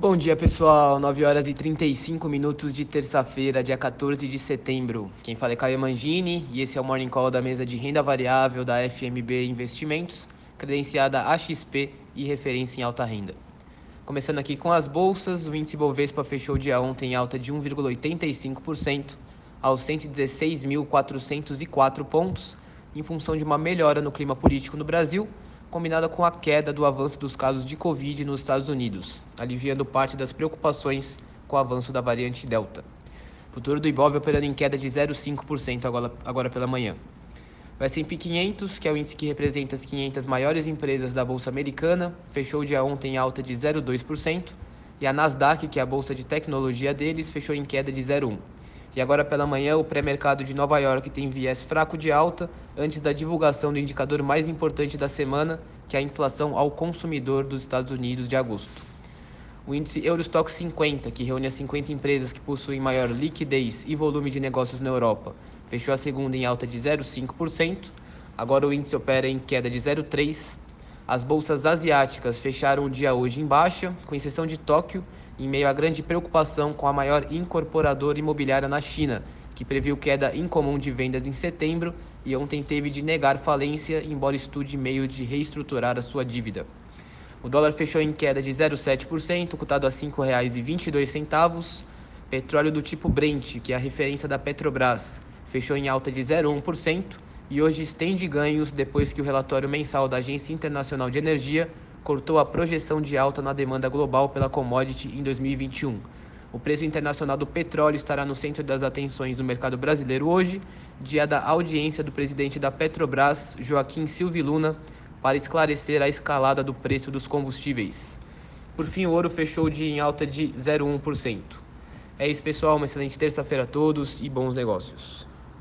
Bom dia, pessoal. 9 horas e 35 minutos de terça-feira, dia 14 de setembro. Quem fala é Caio Mangini e esse é o Morning Call da mesa de renda variável da FMB Investimentos, credenciada AXP e referência em alta renda. Começando aqui com as bolsas, o índice Bovespa fechou dia ontem em alta de 1,85% aos 116.404 pontos, em função de uma melhora no clima político no Brasil combinada com a queda do avanço dos casos de Covid nos Estados Unidos, aliviando parte das preocupações com o avanço da variante Delta. Futuro do Ibov operando em queda de 0,5% agora, agora pela manhã. O S&P 500, que é o índice que representa as 500 maiores empresas da Bolsa Americana, fechou dia ontem em alta de 0,2%, e a Nasdaq, que é a bolsa de tecnologia deles, fechou em queda de 0,1%. E agora pela manhã, o pré-mercado de Nova York tem viés fraco de alta antes da divulgação do indicador mais importante da semana, que é a inflação ao consumidor dos Estados Unidos de agosto. O índice Eurostock 50, que reúne as 50 empresas que possuem maior liquidez e volume de negócios na Europa, fechou a segunda em alta de 0,5%. Agora o índice opera em queda de 0,3%. As bolsas asiáticas fecharam o dia hoje em baixa, com exceção de Tóquio, em meio à grande preocupação com a maior incorporadora imobiliária na China, que previu queda incomum de vendas em setembro e ontem teve de negar falência, embora estude meio de reestruturar a sua dívida. O dólar fechou em queda de 0,7%, cotado a R$ 5,22. Petróleo do tipo Brent, que é a referência da Petrobras, fechou em alta de 0,1% e hoje estende ganhos depois que o relatório mensal da Agência Internacional de Energia cortou a projeção de alta na demanda global pela commodity em 2021. O preço internacional do petróleo estará no centro das atenções do mercado brasileiro hoje, dia da audiência do presidente da Petrobras, Joaquim Silva Luna, para esclarecer a escalada do preço dos combustíveis. Por fim, o ouro fechou o dia em alta de 0,1%. É isso, pessoal. Uma excelente terça-feira a todos e bons negócios.